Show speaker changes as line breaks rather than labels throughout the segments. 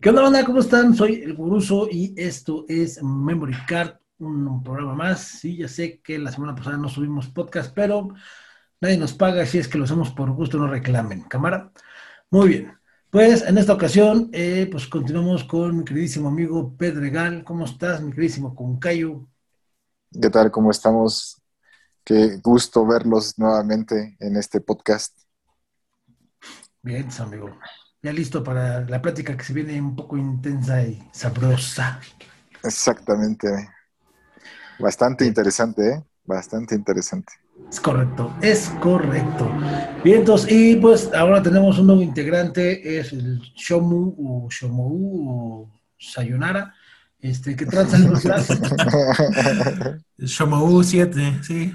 ¿Qué onda, banda? ¿Cómo están? Soy el Guruso y esto es Memory Card, un programa más. Sí, ya sé que la semana pasada no subimos podcast, pero nadie nos paga, si es que lo hacemos por gusto, no reclamen. ¿Cámara? Muy bien. Pues en esta ocasión, eh, pues continuamos con mi queridísimo amigo Pedregal. ¿Cómo estás, mi queridísimo Concayo?
¿Qué tal? ¿Cómo estamos? Qué gusto verlos nuevamente en este podcast.
Bien, amigo. Ya listo para la plática que se viene un poco intensa y sabrosa.
Exactamente. Bastante interesante, ¿eh? Bastante interesante.
Es correcto, es correcto. Bien, entonces, y pues ahora tenemos un nuevo integrante, es el Shomu o Shomu o Sayonara. Este, ¿qué tranza?
Shomu 7, sí.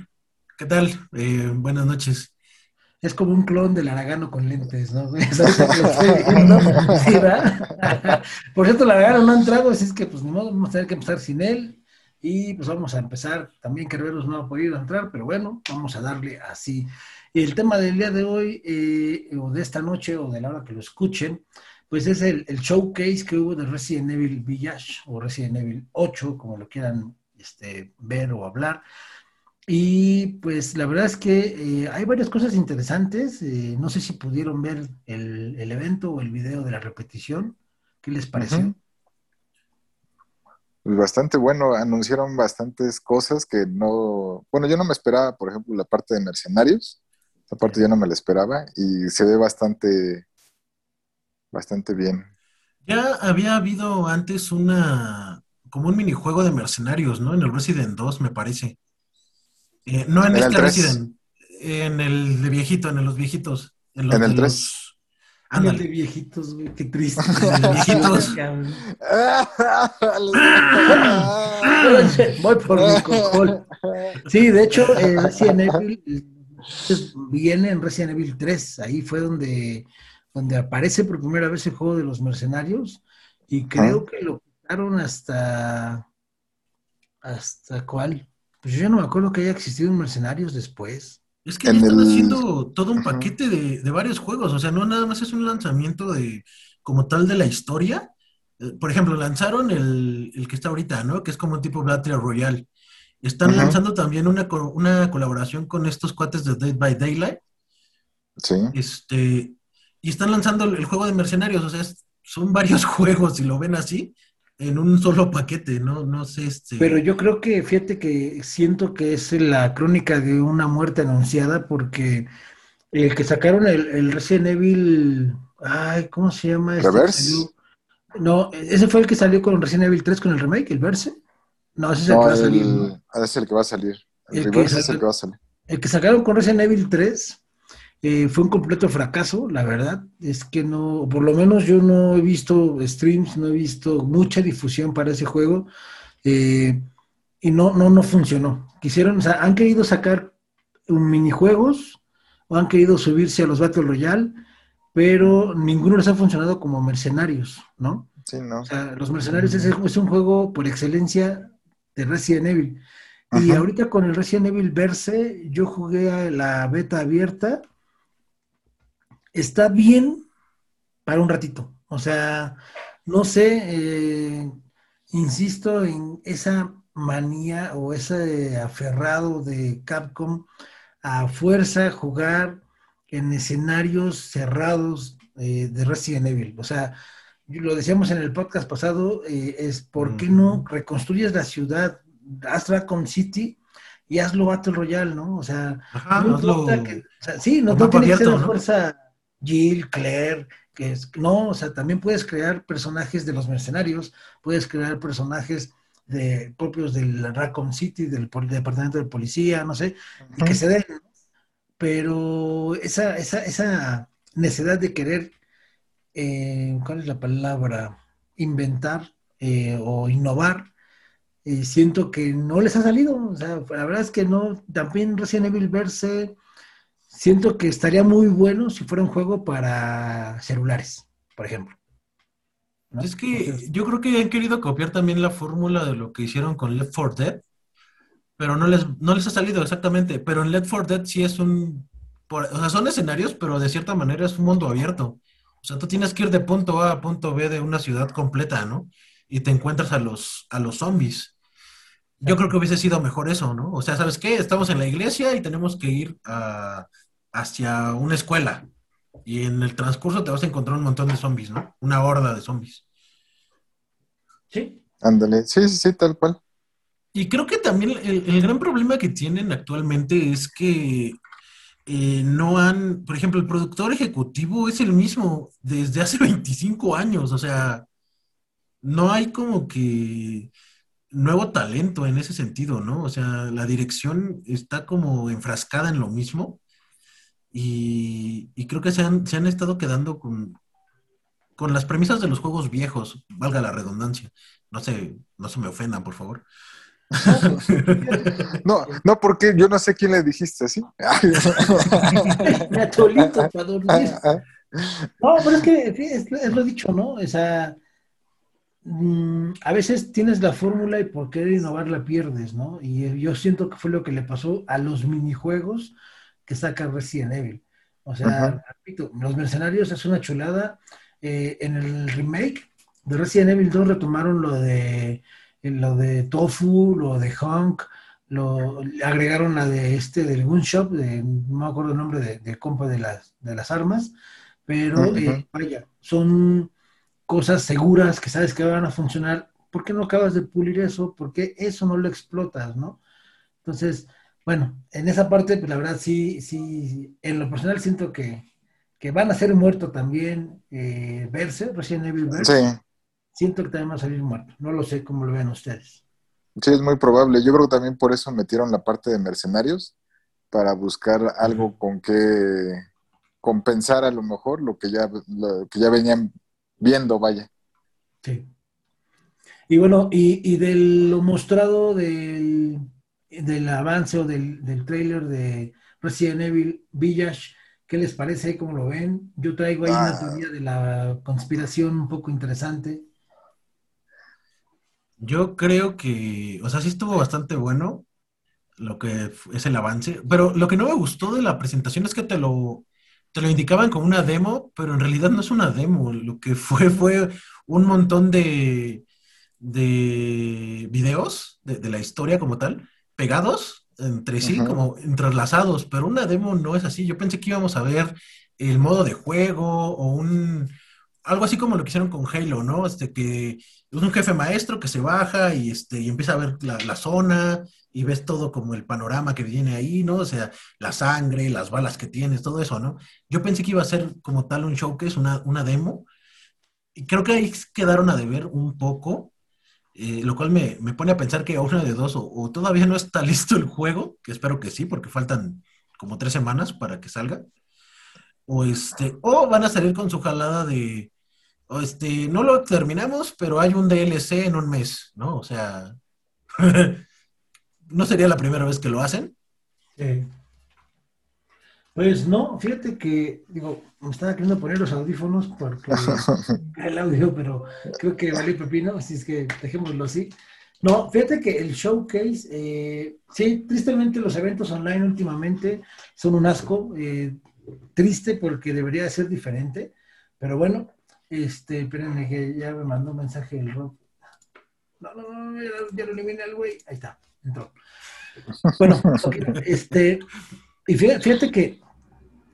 ¿Qué tal? Eh, buenas noches
es como un clon del Aragano con lentes, ¿no? Por cierto, el Aragano no ha entrado, así es que pues ni modo, vamos a tener que empezar sin él. Y pues vamos a empezar. También Kerberos no ha podido entrar, pero bueno, vamos a darle así. Y el tema del día de hoy, eh, o de esta noche, o de la hora que lo escuchen, pues es el, el, showcase que hubo de Resident Evil Village, o Resident Evil 8, como lo quieran este, ver o hablar. Y pues la verdad es que eh, hay varias cosas interesantes. Eh, no sé si pudieron ver el, evento o el video de la repetición. ¿Qué les pareció?
Pues bastante bueno. Anunciaron bastantes cosas que no. Bueno, yo no me esperaba, por ejemplo, la parte de mercenarios. Esa parte yo no me la esperaba y se ve bastante, bastante bien.
Ya había habido antes una, como un minijuego de mercenarios, ¿no? En el Resident 2, me parece. Eh, no en, este Resident, en el de viejito, en los viejitos.
En, el 3.
En el de viejitos, güey, qué triste.
En el de viejitos.
Voy por mi cocol. Sí, de hecho, eh, Resident Evil viene en Resident Evil 3. Ahí fue donde, donde aparece por primera vez el juego de los mercenarios. Y creo que lo quitaron hasta. ¿Hasta cuál? Pues yo ya no me acuerdo que haya existido un Mercenarios después.
Es que están haciendo todo un paquete de, varios juegos, o sea, no nada más es un lanzamiento de como tal de la historia. Eh, por ejemplo, lanzaron el, que está ahorita, ¿no? Que es como un tipo Battle Royale. Están lanzando también una, una colaboración con estos cuates de Dead by Daylight.
Sí.
Este, y están lanzando el, juego de mercenarios, o sea, son varios juegos, si lo ven así, en un solo paquete, ¿no? No sé. Este...
Pero yo creo que, fíjate que siento que es la crónica de una muerte anunciada porque el que sacaron el, Resident Evil, ay, ¿cómo se llama?
Este ¿Reverse?
No, ese fue el que salió con Resident Evil 3 con el remake, el Verse. No, ese es el que va a salir.
Es el que va a salir. El, Reverse es el que va a salir.
El que sacaron con Resident Evil 3 eh, fue un completo fracaso, la verdad. Es que no, por lo menos yo no he visto streams, no he visto mucha difusión para ese juego eh, y no, no, no funcionó. Quisieron, o sea, han querido sacar minijuegos o han querido subirse a los Battle Royale, pero ninguno les ha funcionado como mercenarios, ¿no?
Sí, no.
O sea, los mercenarios es, es un juego por excelencia de Resident Evil. Y ahorita con el Resident Evil Verse, yo jugué a la beta abierta está bien para un ratito. O sea, no sé, eh, insisto en esa manía o ese aferrado de Capcom a fuerza jugar en escenarios cerrados eh, de Resident Evil. O sea, lo decíamos en el podcast pasado, eh, es ¿por qué no reconstruyes la ciudad, haz Raccoon City y hazlo Battle Royale, ¿no? O sea, no
hazlo,
que, sí, no, tiene que ser fuerza Jill, Claire, que es, no, o sea, también puedes crear personajes de los mercenarios, puedes crear personajes de, propios del Raccoon City, del, departamento de policía, no sé, que se den, pero esa, esa, esa necesidad de querer, eh, ¿cuál es la palabra? Inventar eh, o innovar, eh, siento que no les ha salido, o sea, la verdad es que no, también Resident Evil verse siento que estaría muy bueno si fuera un juego para celulares, por ejemplo.
Es que yo creo que han querido copiar también la fórmula de lo que hicieron con Left 4 Dead, pero no les, no les ha salido exactamente. Pero en Left 4 Dead sí es un. o sea, son escenarios, pero de cierta manera es un mundo abierto. O sea, tú tienes que ir de punto A a punto B de una ciudad completa, ¿no? Y te encuentras a los, a los zombies. Yo creo que hubiese sido mejor eso, ¿no? O sea, ¿sabes qué? Estamos en la iglesia y tenemos que ir hacia una escuela. Y en el transcurso te vas a encontrar un montón de zombies, ¿no? Una horda de zombies.
Sí.
Ándale, sí, sí, sí, tal cual.
Y creo que también el, gran problema que tienen actualmente es que eh, no han, por ejemplo, el productor ejecutivo es el mismo desde hace 25 años, o sea, no hay como que nuevo talento en ese sentido, ¿no? O sea, la dirección está como enfrascada en lo mismo y, creo que se han, se han estado quedando con, con las premisas de los juegos viejos, valga la redundancia. No se, no se me ofendan, por favor.
No, no, porque yo no sé quién le dijiste así.
para dormir. No, pero es que es, lo dicho, ¿no? O sea, mm, a veces tienes la fórmula y por querer innovar la pierdes, ¿no? Y yo siento que fue lo que le pasó a los minijuegos que saca Resident Evil. O sea, repito, Los Mercenarios es una chulada. Eh, en el remake de Resident Evil 2 retomaron lo de lo de Tofu, lo de Hunk, lo agregaron la de este del Gunshop, de, no me acuerdo el nombre de, de compa de las, de las armas, pero eh, vaya, son cosas seguras que sabes que van a funcionar. ¿Por qué no acabas de pulir eso? ¿Por qué eso no lo explotas, no? Entonces, bueno, en esa parte, pues la verdad sí, sí, en lo personal siento que, van a ser muertos también eh, Verse, Resident Evil Verse. Sí siento que también va a salir muerto. No lo sé cómo lo ven ustedes.
Sí, es muy probable. Yo creo que también por eso metieron la parte de mercenarios, para buscar algo con que compensar a lo mejor lo que ya, que ya venían viendo, vaya.
Sí. Y bueno, y, de lo mostrado del, avance o del, del trailer de Resident Evil Village, ¿qué les parece? ¿Cómo lo ven? Yo traigo ahí una ah. teoría de la conspiración un poco interesante.
Yo creo que, o sea, sí estuvo bastante bueno lo que es el avance, pero lo que no me gustó de la presentación es que te lo, te lo indicaban como una demo, pero en realidad no es una demo, lo que fue fue un montón de, de videos de, la historia como tal, pegados entre sí, como entrelazados, pero una demo no es así. Yo pensé que íbamos a ver el modo de juego o un, algo así como lo que hicieron con Halo, ¿no? Este que es un jefe maestro que se baja y este y empieza a ver la, zona y ves todo como el panorama que viene ahí, ¿no? O sea, la sangre, las balas que tienes, todo eso, ¿no? Yo pensé que iba a ser como tal un showcase, una, una demo, y creo que ahí quedaron a deber un poco, eh, lo cual me, pone a pensar que una de dos, o, o, todavía no está listo el juego, que espero que sí, porque faltan como tres semanas para que salga, o este, o van a salir con su jalada de, este, no lo terminamos, pero hay un DLC en un mes, ¿no? O sea, no sería la primera vez que lo hacen. Sí.
Pues no, fíjate que, digo, me estaba queriendo poner los audífonos porque el audio, pero creo que vale pepino, así es que dejémoslo así. No, fíjate que el showcase, eh, sí, tristemente los eventos online últimamente son un asco, eh, triste porque debería ser diferente, pero bueno, este, espérenme que ya me mandó un mensaje el Rob. No, no, no, ya, lo eliminé al güey. Ahí está, entró. Bueno, este, y fíjate, que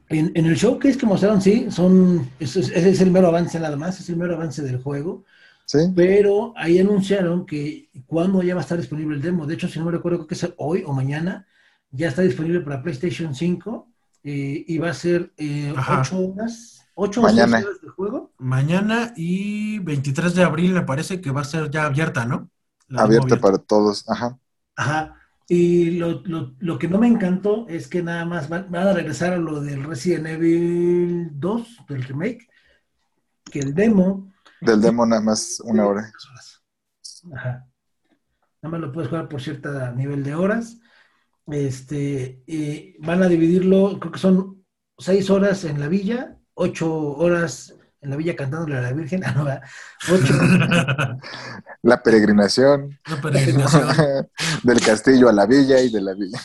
en, en, el showcase que mostraron, sí, son, ese es, el mero avance nada más, es el mero avance del juego. ¿Sí? Pero ahí anunciaron que cuando ya va a estar disponible el demo. De hecho, si no me recuerdo, creo que es hoy o mañana, ya está disponible para PlayStation 5 eh, y va a ser eh, 8 horas ¿Ocho
Mañana.
horas de juego?
Mañana y 23 de abril me parece que va a ser ya abierta, ¿no?
abierta, para todos, ajá.
Ajá. Y lo, lo, que no me encantó es que nada más van, a regresar a lo del Resident Evil 2, del remake, que el demo...
Del demo nada más una hora.
Ajá. Nada más lo puedes jugar por cierto nivel de horas. Este, y van a dividirlo, creo que son seis horas en la villa ocho horas en la villa cantándole a la Virgen. Ah, ocho.
La peregrinación.
La peregrinación.
Del castillo a la villa y de la villa.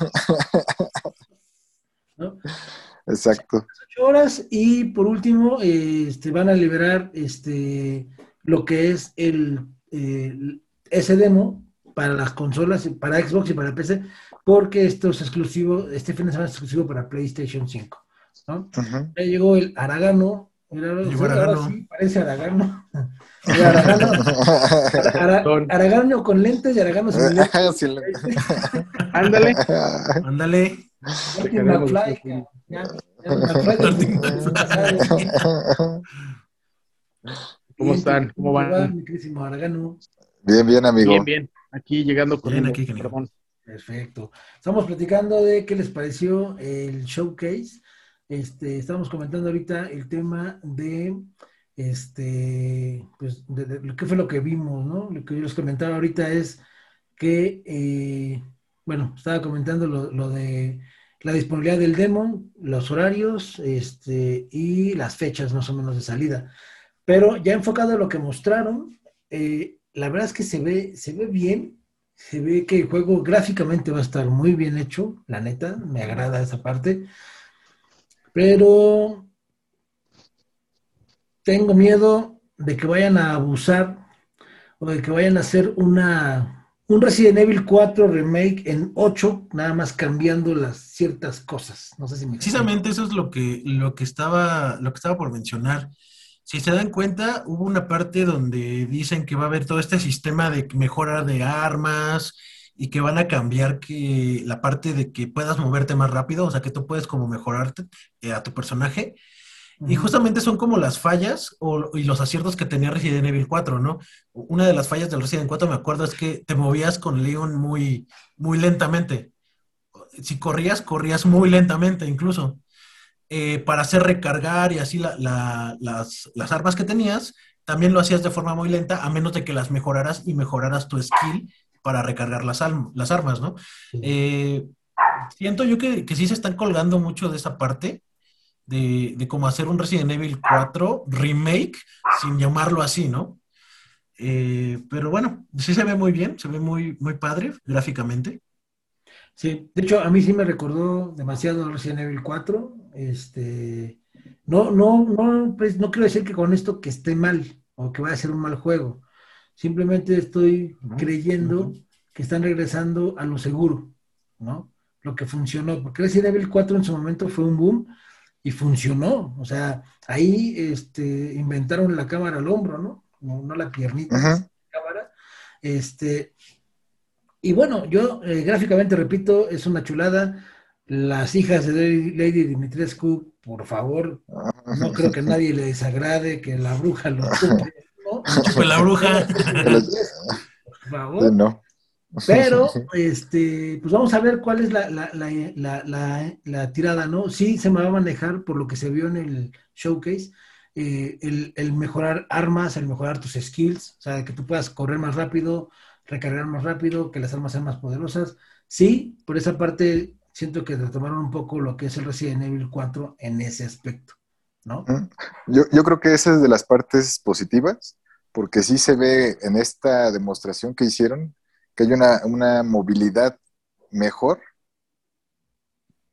Exacto.
Ocho horas y por último, este, van a liberar este, lo que es el, ese demo para las consolas, para Xbox y para PC, porque esto es exclusivo, este fin de semana es exclusivo para PlayStation 5. ¿no? Ya llegó el Aragano, ahora sí, parece Aragano. Aragano, Aragano con lentes y Aragano sin lentes.
Ándale. Ándale.
¿Cómo están? ¿Cómo van?
Bien, bien, amigo.
Bien, bien. Aquí llegando con bien,
aquí, Perfecto. Estamos platicando de qué les pareció el showcase. Este, estamos comentando ahorita el tema de este, pues, de, qué fue lo que vimos, ¿no? Lo que yo les comentaba ahorita es que, eh, bueno, estaba comentando lo, de la disponibilidad del demo, los horarios este, y las fechas más o menos de salida. Pero ya enfocado a lo que mostraron, eh, la verdad es que se ve, se ve bien, se ve que el juego gráficamente va a estar muy bien hecho, la neta, me agrada esa parte. Pero tengo miedo de que vayan a abusar o de que vayan a hacer una un Resident Evil 4 remake en 8, nada más cambiando las ciertas cosas. No sé si me
Precisamente eso es lo que, lo que estaba, lo que estaba por mencionar. Si se dan cuenta, hubo una parte donde dicen que va a haber todo este sistema de mejora de armas y que van a cambiar que la parte de que puedas moverte más rápido, o sea, que tú puedes como mejorarte eh, a tu personaje. Y justamente son como las fallas o, y los aciertos que tenía Resident Evil 4, ¿no? Una de las fallas del Resident 4, me acuerdo, es que te movías con Leon muy, muy lentamente. Si corrías, corrías muy lentamente incluso. Eh, para hacer recargar y así las, armas que tenías, también lo hacías de forma muy lenta, a menos de que las mejoraras y mejoraras tu skill para recargar las, las armas, ¿no? Eh, siento yo que, que sí se están colgando mucho de esa parte de, cómo hacer un Resident Evil 4 remake, sin llamarlo así, ¿no? Eh, pero bueno, sí se ve muy bien, se ve muy, muy padre gráficamente.
Sí, de hecho a mí sí me recordó demasiado Resident Evil 4. Este, no, no, no, pues no quiero decir que con esto que esté mal o que vaya a ser un mal juego. Simplemente estoy creyendo que están regresando a lo seguro, ¿no? Lo que funcionó, porque Resident Evil 4 en su momento fue un boom y funcionó. O sea, ahí este, inventaron la cámara al hombro, ¿no? No, la piernita, la cámara. Este, y bueno, yo eh, gráficamente repito, es una chulada. Las hijas de Lady Dimitrescu, por favor, no creo que nadie le desagrade que la bruja lo
la bruja.
por favor. No. Pero, este, pues vamos a ver cuál es la, la, la, la, tirada, ¿no? Sí se me va a manejar, por lo que se vio en el showcase, eh, el, el, mejorar armas, el mejorar tus skills, o sea, que tú puedas correr más rápido, recargar más rápido, que las armas sean más poderosas. Sí, por esa parte siento que retomaron un poco lo que es el Resident Evil 4 en ese aspecto, ¿no?
Yo, yo creo que esa es de las partes positivas, porque sí se ve en esta demostración que hicieron que hay una, movilidad mejor,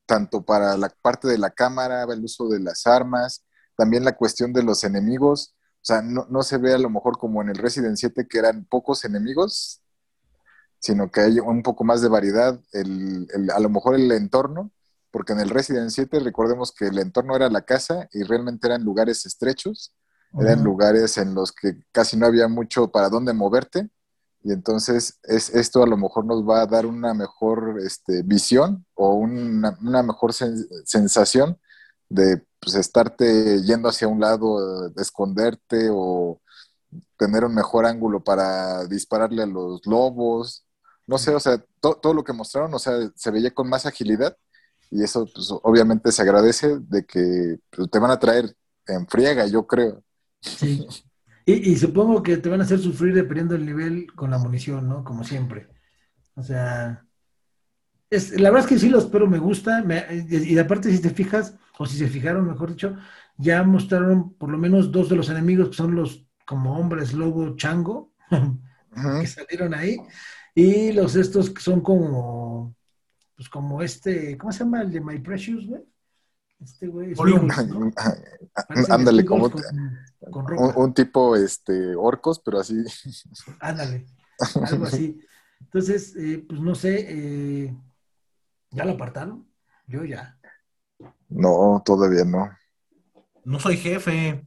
tanto para la parte de la cámara, el uso de las armas, también la cuestión de los enemigos. O sea, no, se ve a lo mejor como en el Resident 7 que eran pocos enemigos, sino que hay un poco más de variedad, a lo mejor el entorno, porque en el Resident 7 recordemos que el entorno era la casa y realmente eran lugares estrechos, eran lugares en los que casi no había mucho para dónde moverte, y entonces es, esto a lo mejor nos va a dar una mejor este, visión o una, mejor sensación de pues, estarte yendo hacia un lado, esconderte o tener un mejor ángulo para dispararle a los lobos. No sé, o sea, todo lo que mostraron, o sea, se veía con más agilidad y eso pues, obviamente se agradece de que pues, te van a traer en friega, yo creo.
Sí. Y, supongo que te van a hacer sufrir dependiendo del nivel con la munición, ¿no? Como siempre. O sea, es, la verdad es que sí los pero me gusta. y aparte, si te fijas, o si se fijaron, mejor dicho, ya mostraron por lo menos dos de los enemigos que son los como hombres lobo chango, que salieron ahí. Y los estos que son como, pues como este, ¿cómo se llama el de My Precious, güey? Este güey es
Ándale, como un, tipo este orcos, pero así.
Ándale, algo así. Entonces, eh, pues no sé, eh, ¿ya lo apartaron? Yo ya.
No, todavía no.
No soy jefe.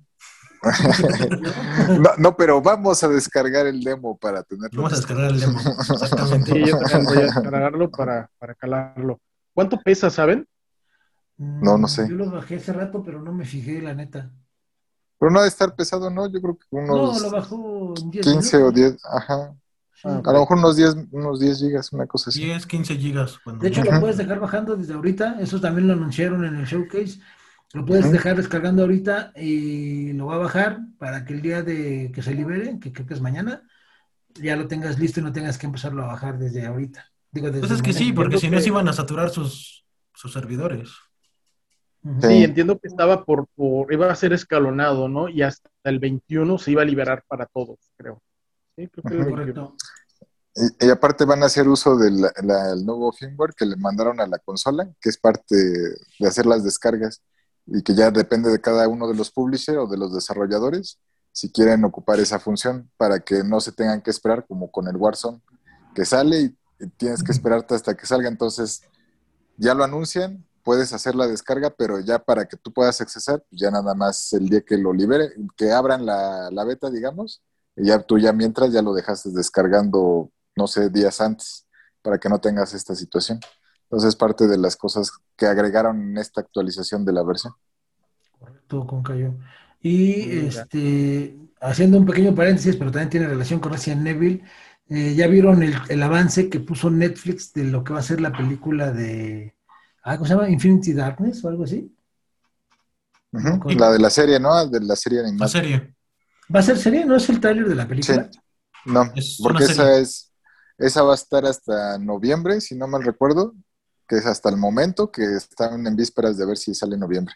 no, pero vamos a descargar el demo para tenerlo.
Vamos a descargar el demo. Exactamente.
Sí, yo también voy a descargarlo para, para calarlo. ¿Cuánto pesa, saben?
No, no sé.
Yo lo bajé hace rato, pero no me fijé, la neta.
Pero no ha de estar pesado, ¿no? Yo creo que unos
no, lo bajó
15 o 10, ajá. Ah, a lo mejor unos 10, unos 10 gigas, una cosa así.
10, 15 gigas.
De hecho, lo puedes dejar bajando desde ahorita. Eso también lo anunciaron en el showcase. Lo puedes dejar descargando ahorita y lo va a bajar para que el día de que se libere, que creo que es mañana, ya lo tengas listo y no tengas que empezarlo a bajar desde ahorita.
Digo, desde pues es que sí, porque si no se iban a saturar sus, sus servidores.
Sí, entiendo que estaba por, por, iba a ser escalonado, ¿no? Y hasta el 21 se iba a liberar para todos, creo. Sí, creo que el Correcto.
Y, aparte van a hacer uso del nuevo firmware que le mandaron a la consola, que es parte de hacer las descargas y que ya depende de cada uno de los publishers o de los desarrolladores si quieren ocupar esa función para que no se tengan que esperar como con el Warzone que sale y, tienes que esperarte hasta que salga. Entonces ya lo anuncian, puedes hacer la descarga, pero ya para que tú puedas accesar, pues ya nada más el día que lo libere, que abran la, la beta, digamos, y ya tú ya mientras ya lo dejaste descargando, no sé, días antes, para que no tengas esta situación. Entonces es parte de las cosas que agregaron en esta actualización de la versión.
Correcto, con Cayo. Y este, haciendo un pequeño paréntesis, pero también tiene relación con Resident Evil, eh, ya vieron el, avance que puso Netflix de lo que va a ser la película de, ah, ¿cómo se llama? Infinity Darkness o algo así.
La de la serie, ¿no? De la serie animada.
La serie.
¿Va a ser serie? ¿No es el trailer de la película?
Sí. No, porque esa es, esa va a estar hasta noviembre, si no mal recuerdo, que es hasta el momento que están en vísperas de ver si sale en noviembre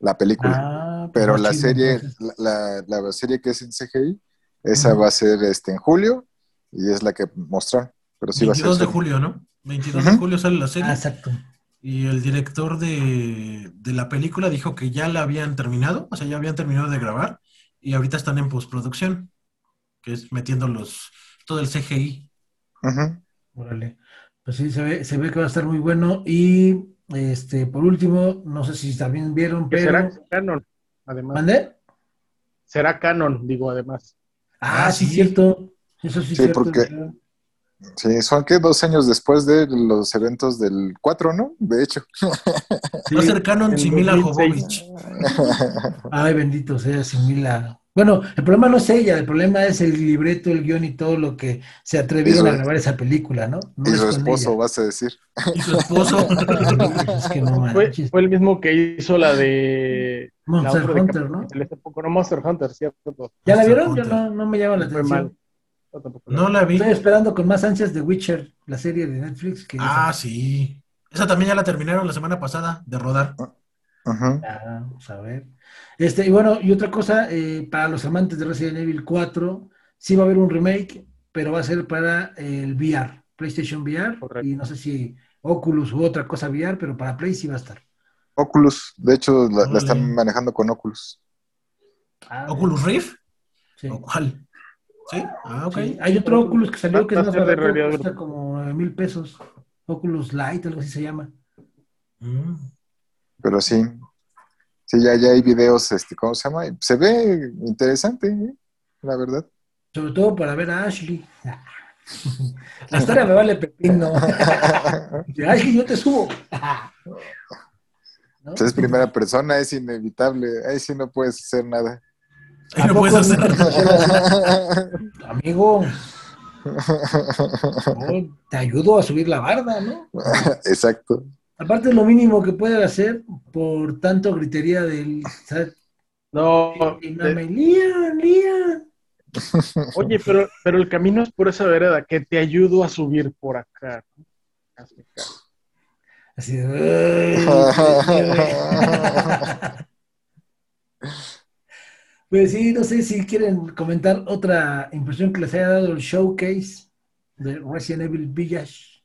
la película. Ah, pues Pero la serie, la, la, serie que es en CGI, esa va a ser este en julio y es la que mostraron. Pero sí 22
va a ser de julio, ¿no? 22 de julio sale la serie. Ah, exacto. Y el director de, de, la película dijo que ya la habían terminado, o sea, ya habían terminado de grabar y ahorita están en postproducción, que es metiendo los, todo el CGI.
Órale. Pues sí, se ve, se ve que va a estar muy bueno. Y este, por último, no sé si también vieron, pero.
Será canon, además. ¿Mande? Será canon, digo, además.
Ah, ah sí, cierto. Eso sí, sí cierto, porque.
Sí, son que dos años después de los eventos del 4, ¿no? De hecho.
A ser canon Simila Jovovich.
Ay, bendito sea Simila bueno, el problema no es ella, el problema es el libreto, el guion y todo lo que se atrevieron a grabar esa película, ¿no?
y su esposo, vas a decir.
Y su esposo.
fue, el mismo que hizo la de...
Monster Hunter, ¿no?
no Monster Hunter, ¿cierto?
¿Ya la vieron? Yo no, no me llama la atención.
No la vi.
Estoy esperando con más ansias de Witcher, la serie de Netflix. Que
ah, sí. Esa también ya la terminaron la semana pasada de rodar.
Ajá. vamos a ver. Este, y bueno, y otra cosa, eh, para los amantes de Resident Evil 4, sí va a haber un remake, pero va a ser para el VR, PlayStation VR, y no sé si Oculus u otra cosa VR, pero para Play sí va a estar.
Oculus, de hecho la, están manejando con Oculus.
Ah, ¿Oculus Rift? Sí. ¿O cuál? ¿Sí? Ah, ok.
Hay otro Oculus que salió que es más barato, cuesta como mil pesos. Oculus Light, algo así se llama.
Mm. Pero sí, Sí, ya, ya hay videos, este, ¿cómo se llama? Se ve interesante, ¿eh? la verdad.
Sobre todo para ver a Ashley. La historia me vale pepino. Ashley, yo te subo.
¿No? Es primera persona, es inevitable. Ahí sí no puedes hacer nada.
Ahí no puedes hacer.
Amigo. te ayudo a subir la barda, ¿no?
Exacto.
Aparte es lo mínimo que puede hacer por tanto gritería del...
No. Oye, pero, pero el camino es por esa vereda, que te ayudo a subir por acá. Así
Pues sí, no sé si quieren comentar otra impresión que les haya dado el showcase de Resident Evil Village.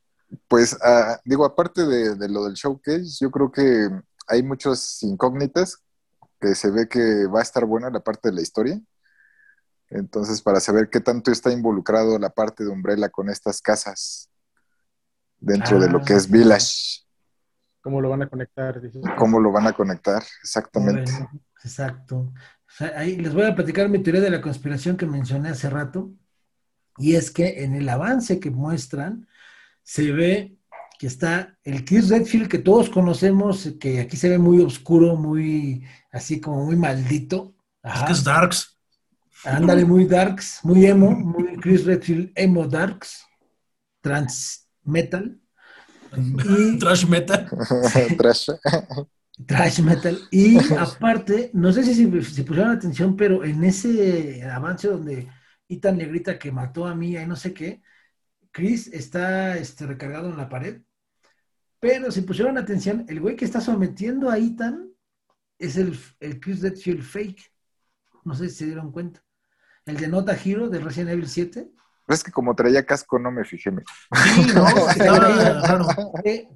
Pues, ah, digo, aparte de, lo del showcase, yo creo que hay muchas incógnitas que se ve que va a estar buena la parte de la historia. Entonces, para saber qué tanto está involucrado la parte de Umbrella con estas casas dentro de lo que es ah. Village.
¿Cómo lo van a conectar?
¿Cómo lo van a conectar? Exactamente.
exacto. Ahí les voy a platicar mi teoría de la conspiración que mencioné hace rato. Y es que en el avance que muestran, se ve que está el Chris Redfield que todos conocemos, que aquí se ve muy oscuro, muy así como muy maldito.
Es que es Darks.
Ándale, muy Darks, muy emo, muy Chris Redfield emo Darks, trans metal.
Y, trash metal.
trash.
metal. Y aparte, no sé si se pusieron atención, pero en ese avance donde Ethan le grita que mató a mí y no sé qué, Chris está este, recargado en la pared. Pero si pusieron atención, el güey que está sometiendo a Ethan es el, el Chris Redfield fake. No sé si se dieron cuenta. El de Nota Hero de Resident Evil 7
es que como traía casco no me fijé.
Sí, no, claro.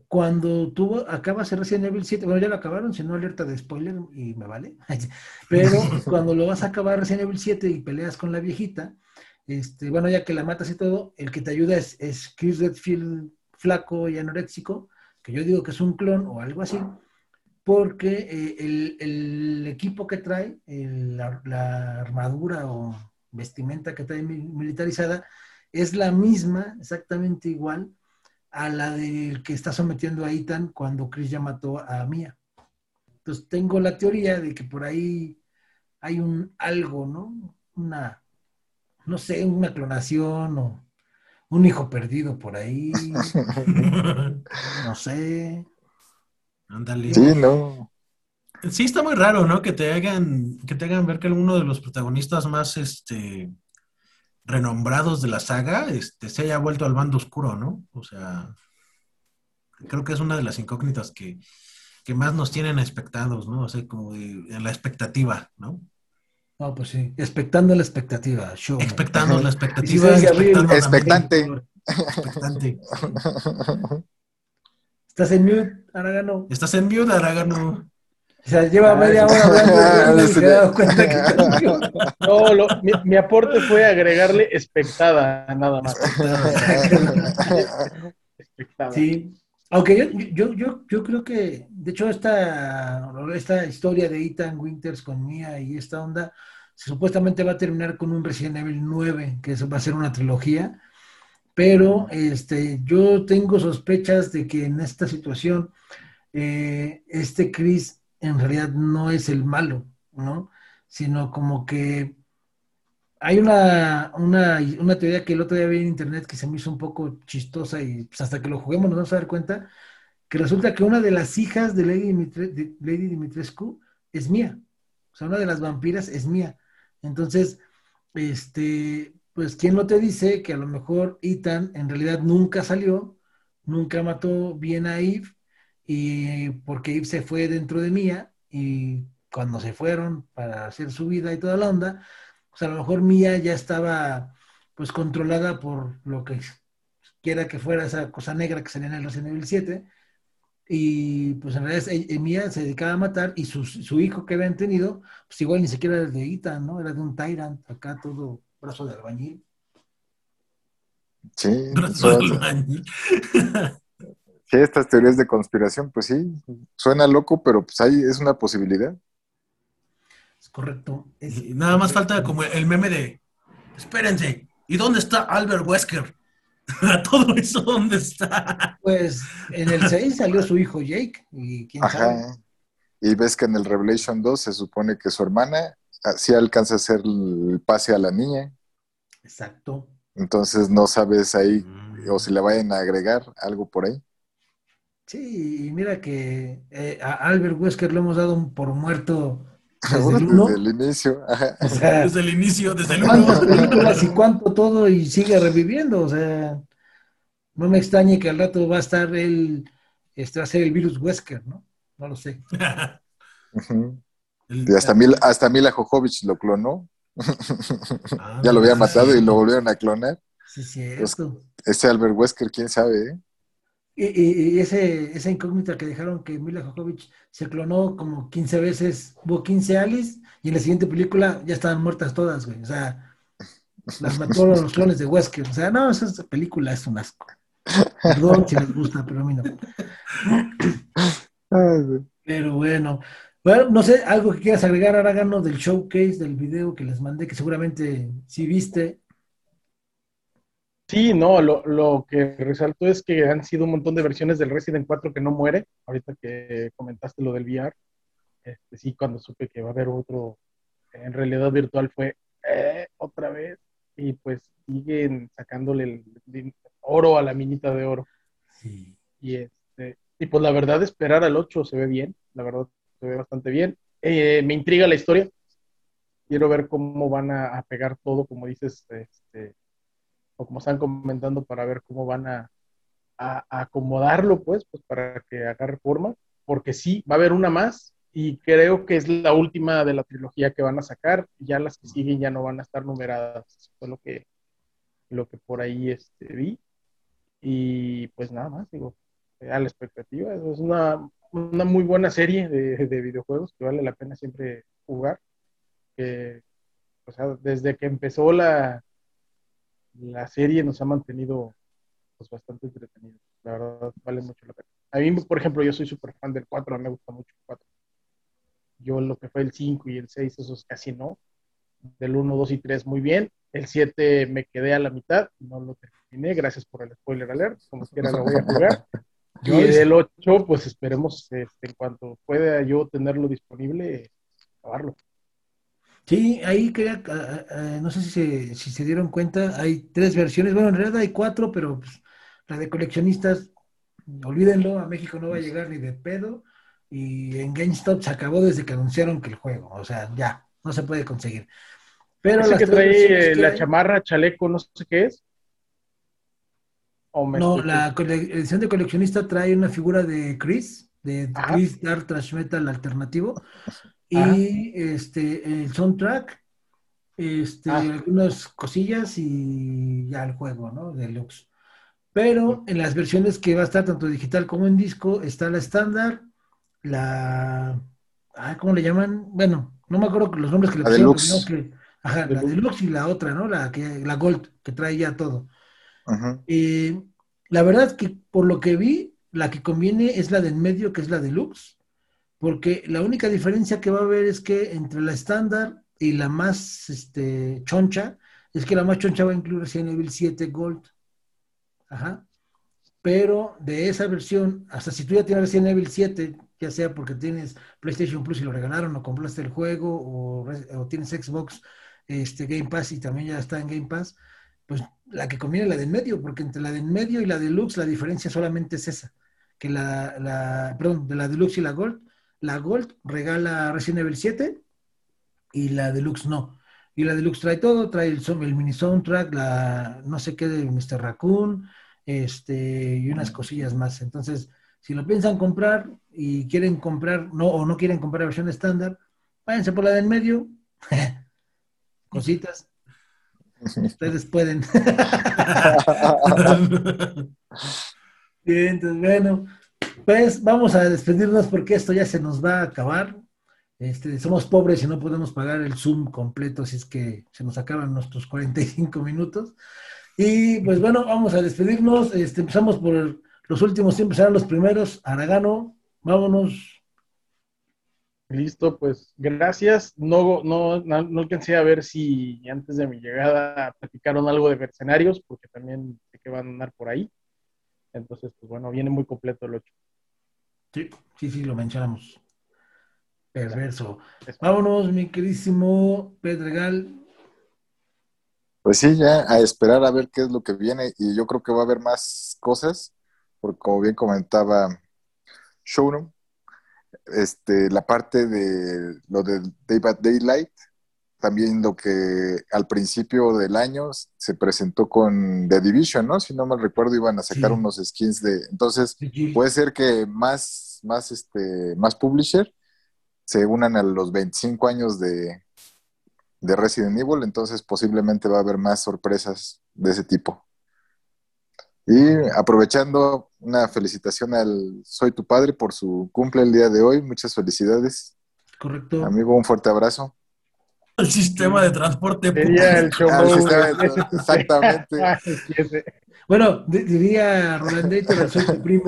Cuando tuvo, acaba Resident Evil 7, bueno, ya lo acabaron, si no alerta de spoiler y me vale. Pero cuando lo vas a acabar Resident Evil 7 y peleas con la viejita, este, bueno, ya que la matas y todo, el que te ayuda es, es Chris Redfield flaco y anoréxico, que yo digo que es un clon o algo así, porque eh, el, equipo que trae, la armadura o vestimenta que trae militarizada, es la misma, exactamente igual a la del que está sometiendo a Ethan cuando Chris ya mató a Mia. Entonces tengo la teoría de que por ahí hay un algo, ¿no? Una, no sé, una clonación o un hijo perdido por ahí. no sé.
Ándale.
Sí, no.
Sí, está muy raro, ¿no? Que te hagan, que te hagan ver que uno de los protagonistas más este, renombrados de la saga este, se haya vuelto al bando oscuro, ¿no? O sea, creo que es una de las incógnitas que, más nos tienen expectados, ¿no? O sea, como en la expectativa, ¿no?
No, pues sí, expectando la expectativa. Show.
Expectando la expectativa.
expectante.
Expectante.
Estás en mute, Aragano.
Estás en mute, Aragano.
O sea, lleva media hora hablando y dado cuenta que
No, lo, mi, mi, aporte fue agregarle expectada, nada más.
Sí. Aunque yo, yo, yo, yo creo que, de hecho, esta, esta historia de Ethan Winters con Mia y esta onda, supuestamente va a terminar con un Resident Evil 9, que eso va a ser una trilogía, pero este, yo tengo sospechas de que en esta situación, eh, este Chris en realidad no es el malo, ¿no? Sino como que hay una, una, una, teoría que el otro día vi en internet que se me hizo un poco chistosa y pues, hasta que lo juguemos nos vamos a dar cuenta que resulta que una de las hijas de Lady, Dimitrescu es mía. O sea, una de las vampiras es mía. Entonces, este, pues, ¿quién no te dice que a lo mejor Ethan en realidad nunca salió, nunca mató bien a Eve y porque se fue dentro de Mía y cuando se fueron para hacer su vida y toda la onda, pues a lo mejor Mía ya estaba pues controlada por lo que quiera que fuera esa cosa negra que salía en el Resident Evil 7 y pues en realidad e, Mía se dedicaba a matar y su, su, hijo que habían tenido, pues igual ni siquiera era de Ethan, ¿no? Era de un Tyrant, acá todo brazo de albañil.
Sí.
Brazo de albañil.
Sí, estas teorías de conspiración, pues sí, suena loco, pero pues ahí es una posibilidad.
Es correcto.
nada más falta como el meme de, espérense, ¿y dónde está Albert Wesker? ¿A todo eso dónde está?
Pues en el 6 salió su hijo Jake, y quién Ajá.
Y ves que en el Revelation 2 se supone que su hermana ah, sí alcanza a hacer el pase a la niña.
Exacto.
Entonces no sabes ahí, o si le vayan a agregar algo por ahí.
Sí, y mira que eh, a Albert Wesker lo hemos dado por muerto
desde el, inicio.
desde el inicio, desde el
¿Cuántas películas y cuánto todo y sigue reviviendo? O sea, no me extrañe que al rato va a estar él, este, va a ser el virus Wesker, ¿no? No lo sé.
y hasta, Mila, hasta Mila Jojovic lo clonó. Ah, ya lo había matado y lo volvieron a clonar.
Sí, cierto.
ese Albert Wesker, quién sabe, ¿eh?
Y, ese, esa incógnita que dejaron que Mila Jovovich se clonó como 15 veces, hubo 15 Alice, y en la siguiente película ya estaban muertas todas, güey. O sea, las mató los clones de Wesker. O sea, no, esa película es un asco. Perdón si les gusta, pero a mí no. Pero bueno. Bueno, no sé, algo que quieras agregar, Aragano, del showcase, del video que les mandé, que seguramente sí viste.
Sí, no, lo, lo, que resalto es que han sido un montón de versiones del Resident 4 que no muere. Ahorita que comentaste lo del VR, este, sí, cuando supe que va a haber otro en realidad virtual fue eh, otra vez. Y pues siguen sacándole el, oro a la minita de oro. Sí. Y este, y pues la verdad, esperar al 8 se ve bien, la verdad se ve bastante bien. Eh, me intriga la historia. Quiero ver cómo van a, pegar todo, como dices, este, o como están comentando, para ver cómo van a, acomodarlo, pues, pues, para que haga forma. Porque sí, va a haber una más, y creo que es la última de la trilogía que van a sacar. Ya las que siguen ya no van a estar numeradas. Eso fue lo que, lo que por ahí este, vi. Y pues nada más, digo, a la expectativa. Es una, una muy buena serie de, de, videojuegos que vale la pena siempre jugar. Que, o sea, desde que empezó la, la serie nos ha mantenido pues, bastante entretenidos. La verdad, vale mucho la pena. A mí, por ejemplo, yo soy súper fan del 4, me gusta mucho el 4. Yo lo que fue el 5 y el 6, esos casi no. Del 1, 2 y 3 muy bien. El 7 me quedé a la mitad, no lo terminé, gracias por el spoiler alert, como quiera lo voy a jugar. y el 8, pues esperemos este, en cuanto pueda yo tenerlo disponible, acabarlo.
Sí, ahí quería, ah, ah, no sé si se, si se dieron cuenta, hay tres versiones, bueno, en realidad hay cuatro, pero pues, la de coleccionistas, olvídenlo, a México no va a llegar ni de pedo, y en GameStop se acabó desde que anunciaron que el juego, o sea, ya, no se puede conseguir.
Pero que trae la chamarra, chaleco, no sé qué es.
no, la edición de coleccionista trae una figura de Chris, de Chris Dark Trash Metal alternativo, y este el soundtrack, este, ah. algunas cosillas y ya el juego, ¿no? Deluxe. Pero en las versiones que va a estar tanto digital como en disco está la estándar, la. Ah, ¿Cómo le llaman? Bueno, no me acuerdo los nombres que le pusieron. Que, ajá, la deluxe y la otra, ¿no? La, que, la Gold, que trae ya todo. Eh, la verdad que por lo que vi, la que conviene es la del medio, que es la deluxe, porque la única diferencia que va a haber es que entre la estándar y la más este, choncha, es que la más choncha va a incluir Resident Evil 7 Gold. Ajá. Pero de esa versión, hasta si tú ya tienes Resident Evil 7 ya sea porque tienes PlayStation Plus y lo regalaron o compraste el juego o, tienes Xbox este, Game Pass y también ya está en Game Pass, pues la que conviene es la de en medio, porque entre la de en medio y la deluxe la diferencia solamente es esa, que la, la perdón, de la deluxe y la gold, la gold regala Resident Evil 7 y la deluxe no. Y la deluxe trae todo, trae el, el mini soundtrack, la no sé qué de Mr. Raccoon, este, y unas cosillas más. Entonces, si lo piensan comprar y quieren comprar, no, o no quieren comprar la versión estándar, váyanse por la del medio. Cositas. Ustedes pueden. Bien, entonces, bueno, pues vamos a despedirnos porque esto ya se nos va a acabar. Este, somos pobres y no podemos pagar el Zoom completo, así es que se nos acaban nuestros 45 minutos. Y pues bueno, vamos a despedirnos. Este, empezamos por los últimos siempre serán los primeros. Aragano, vámonos.
Listo, pues gracias. No, no, no, alcancé a ver si antes de mi llegada platicaron algo de mercenarios, porque también sé que van a andar por ahí. Entonces, pues bueno, viene muy completo el 8.
Sí, sí, sí, lo mencionamos. Perverso. Vámonos, mi queridísimo Pedregal.
Pues sí, ya a esperar a ver qué es lo que viene y yo creo que va a haber más cosas porque como bien comentaba Showroom, este, la parte de lo de Day by Daylight, también lo que al principio del año se presentó con The Division, ¿no? Si no mal recuerdo, iban a sacar unos skins de. Entonces, puede ser que más, más, este, más publisher se unan a los 25 años de, de Resident Evil, entonces posiblemente va a haber más sorpresas de ese tipo. Y aprovechando una felicitación al Soy tu padre por su cumple el día de hoy. Muchas felicidades.
Correcto.
Amigo, un fuerte abrazo.
El sistema de transporte
Sería el show.
Ah, sistema exactamente.
Bueno, di- diría Rolandator, soy tu primo.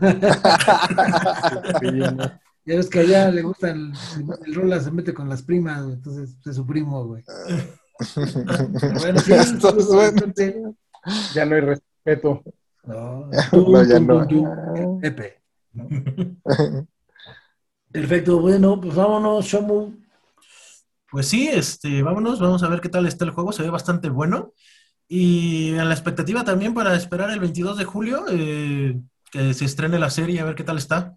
Ya ves que allá le gusta el, el rola, se mete con las primas, güey, entonces es su primo, güey. Bueno, sí, bastante.
Ya no hay respeto.
No,
No, ya no.
Pepe. Perfecto, bueno, pues vámonos, Shomu.
Pues sí, este, vámonos, vamos a ver qué tal está el juego, se ve bastante bueno. Y en la expectativa también para esperar el 22 de julio, eh, que se estrene la serie, a ver qué tal está.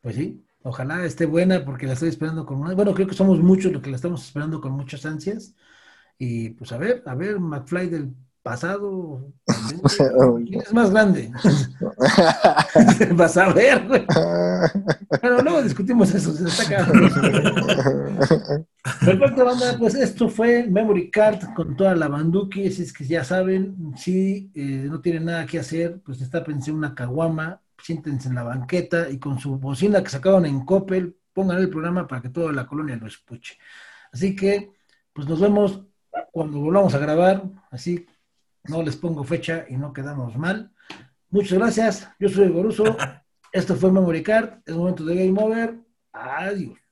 Pues sí, ojalá esté buena porque la estoy esperando con una... Bueno, creo que somos muchos los que la estamos esperando con muchas ansias. Y pues a ver, a ver, McFly del pasado. ¿Quién es más grande? Vas a ver, güey. Pero luego discutimos eso, se está. Perfecto, banda, pues esto fue Memory Card con toda la banduki, si es que ya saben, si eh, no tienen nada que hacer, pues destápense una caguama, siéntense en la banqueta y con su bocina que sacaron en Coppel, pongan el programa para que toda la colonia lo escuche. Así que, pues nos vemos cuando volvamos a grabar, así no les pongo fecha y no quedamos mal. Muchas gracias, yo soy Goruso, esto fue Memory Card, es momento de Game Over, adiós.